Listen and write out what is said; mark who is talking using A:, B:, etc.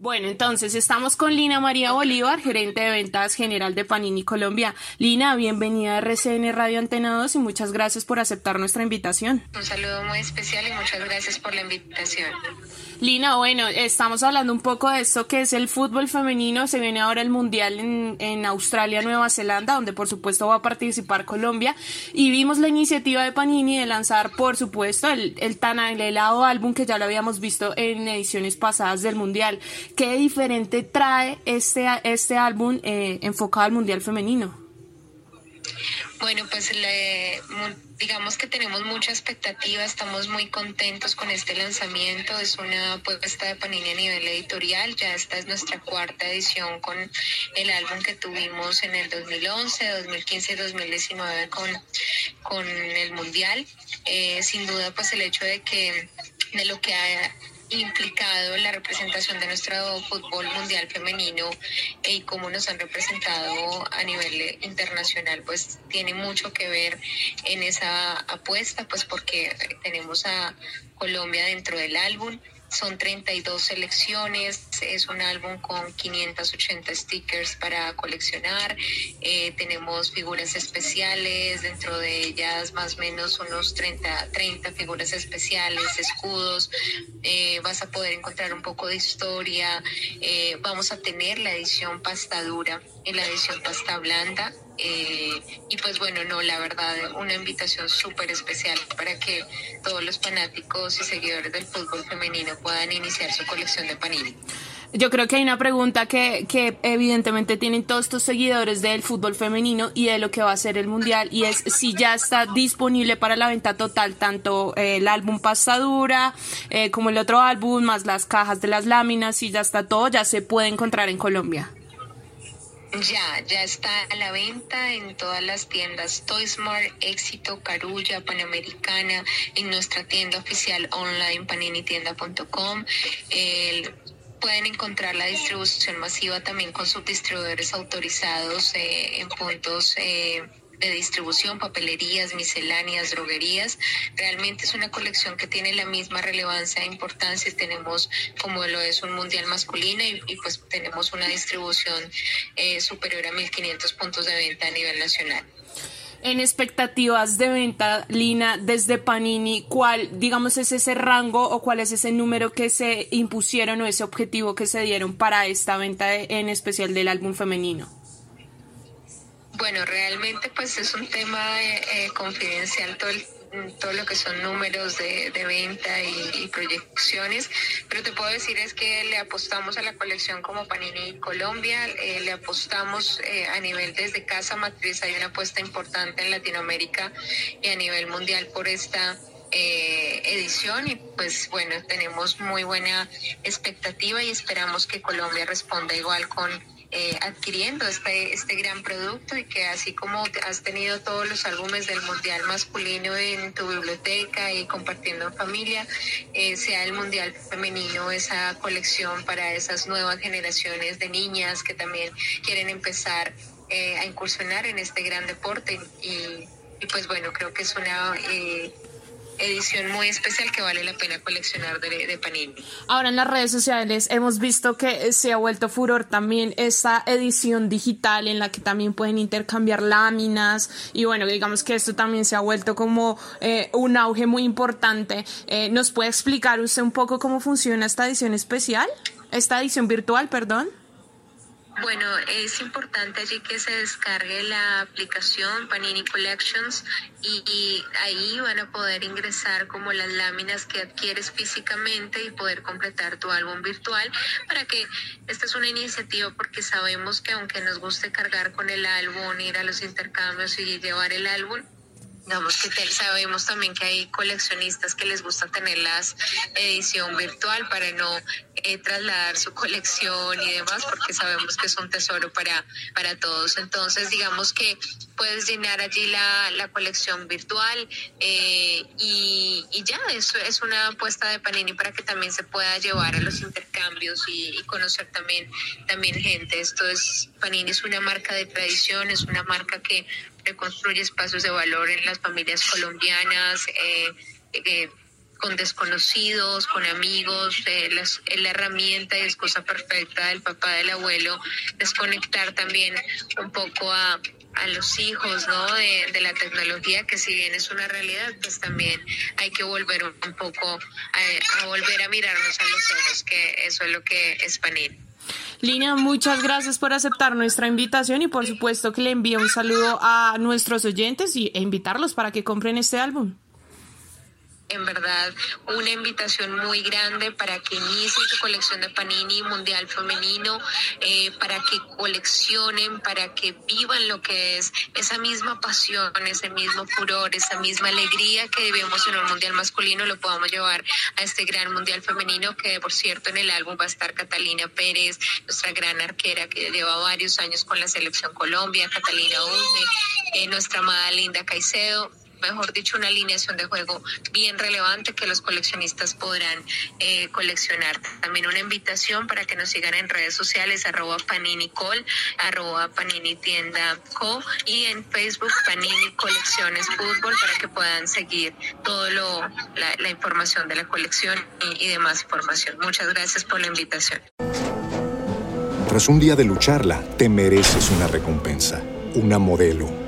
A: Bueno, entonces estamos con Lina María Bolívar, gerente de ventas general de Panini Colombia. Lina, bienvenida a RCN Radio Antena 2 y muchas gracias por aceptar nuestra invitación.
B: Un saludo muy especial y muchas gracias por la invitación.
A: Lina, bueno, estamos hablando un poco de esto que es el fútbol femenino. Se viene ahora el Mundial en, en Australia, Nueva Zelanda, donde por supuesto va a participar Colombia. Y vimos la iniciativa de Panini de lanzar, por supuesto, el, el tan anhelado álbum que ya lo habíamos visto en ediciones pasadas del Mundial. ¿Qué diferente trae este, este álbum eh, enfocado al Mundial Femenino?
B: Bueno, pues le, digamos que tenemos mucha expectativa, estamos muy contentos con este lanzamiento, es una apuesta de Panini a nivel editorial, ya esta es nuestra cuarta edición con el álbum que tuvimos en el 2011, 2015 y 2019 con, con el Mundial. Eh, sin duda, pues el hecho de que de lo que ha implicado en la representación de nuestro fútbol mundial femenino y cómo nos han representado a nivel internacional, pues tiene mucho que ver en esa apuesta, pues porque tenemos a Colombia dentro del álbum. Son 32 selecciones, es un álbum con 580 stickers para coleccionar, eh, tenemos figuras especiales, dentro de ellas más o menos unos 30, 30 figuras especiales, escudos, eh, vas a poder encontrar un poco de historia, eh, vamos a tener la edición pasta y la edición pasta blanda, eh, y pues bueno, no, la verdad, una invitación súper especial para que todos los fanáticos y seguidores del fútbol femenino puedan iniciar su colección de Panini.
A: Yo creo que hay una pregunta que, que evidentemente tienen todos estos seguidores del fútbol femenino y de lo que va a ser el mundial y es si ya está disponible para la venta total tanto eh, el álbum Pastadura eh, como el otro álbum más las cajas de las láminas, si ya está todo, ya se puede encontrar en Colombia.
B: Ya, ya está a la venta en todas las tiendas Toysmart, Éxito, Carulla, Panamericana, en nuestra tienda oficial online paninitienda.com. El- Pueden encontrar la distribución masiva también con sus distribuidores autorizados eh, en puntos eh, de distribución, papelerías, misceláneas, droguerías. Realmente es una colección que tiene la misma relevancia e importancia. Tenemos como lo es un mundial masculino y, pues tenemos una distribución eh, superior a 1.500 puntos de venta a nivel nacional.
A: En expectativas de venta, Lina, desde Panini, ¿cuál, digamos, es ese rango o cuál es ese número que se impusieron o ese objetivo que se dieron para esta venta en especial del álbum femenino?
B: Bueno, realmente pues es un tema eh, eh, confidencial todo, el- todo lo que son números de, de venta y, proyecciones, pero te puedo decir es que le apostamos a la colección como Panini Colombia, eh, le apostamos eh, a nivel desde casa matriz, hay una apuesta importante en Latinoamérica y a nivel mundial por esta eh, edición y pues bueno, tenemos muy buena expectativa y esperamos que Colombia responda igual con eh, adquiriendo este, este gran producto y que así como has tenido todos los álbumes del Mundial masculino en tu biblioteca y compartiendo en familia, eh, sea el Mundial femenino esa colección para esas nuevas generaciones de niñas que también quieren empezar eh, a incursionar en este gran deporte. Y, y pues bueno, creo que es una... eh, edición muy especial que vale la pena coleccionar de, de Panini.
A: Ahora en las redes sociales hemos visto que se ha vuelto furor también esta edición digital en la que también pueden intercambiar láminas y bueno, digamos que esto también se ha vuelto como eh, un auge muy importante. Eh, ¿Nos puede explicar usted un poco cómo funciona esta edición especial? Esta edición virtual, perdón.
B: Bueno, es importante allí que se descargue la aplicación Panini Collections y, y, ahí van a poder ingresar como las láminas que adquieres físicamente y poder completar tu álbum virtual para que esta es una iniciativa porque sabemos que aunque nos guste cargar con el álbum, ir a los intercambios y llevar el álbum, digamos que sabemos también que hay coleccionistas que les gusta tener la edición virtual para no eh, trasladar su colección y demás, porque sabemos que es un tesoro para, para todos. Entonces, digamos que puedes llenar allí la, la colección virtual eh, y, y, ya, eso es una apuesta de Panini para que también se pueda llevar a los intercambios y, y conocer también, también gente. Esto es, Panini es una marca de tradición, es una marca que reconstruye espacios de valor en las familias colombianas, eh, eh, con desconocidos, con amigos, eh, las, la herramienta y excusa perfecta del papá, del abuelo, desconectar también un poco a, los hijos ¿no? De, la tecnología, que si bien es una realidad, pues también hay que volver un poco a, volver a mirarnos a los ojos, que eso es lo que es Panini.
A: Lina, muchas gracias por aceptar nuestra invitación y por supuesto que le envío un saludo a nuestros oyentes y, e invitarlos para que compren este álbum
B: en verdad una invitación muy grande para que inicien su colección de Panini Mundial Femenino, eh, para que coleccionen, para que vivan lo que es esa misma pasión, ese mismo furor, esa misma alegría que vivimos en un Mundial masculino, lo podamos llevar a este gran Mundial Femenino, que por cierto en el álbum va a estar Catalina Pérez, nuestra gran arquera que lleva varios años con la selección Colombia, Catalina Usme, eh, nuestra amada Linda Caicedo mejor dicho, una alineación de juego bien relevante que los coleccionistas podrán eh, coleccionar. También una invitación para que nos sigan en redes sociales, arroba Panini Col, arroba Panini Tienda Co y en Facebook Panini Colecciones Fútbol para que puedan seguir todo lo, la, la información de la colección y, y demás información. Muchas gracias por la invitación.
C: Tras un día de lucharla, te mereces una recompensa, una modelo,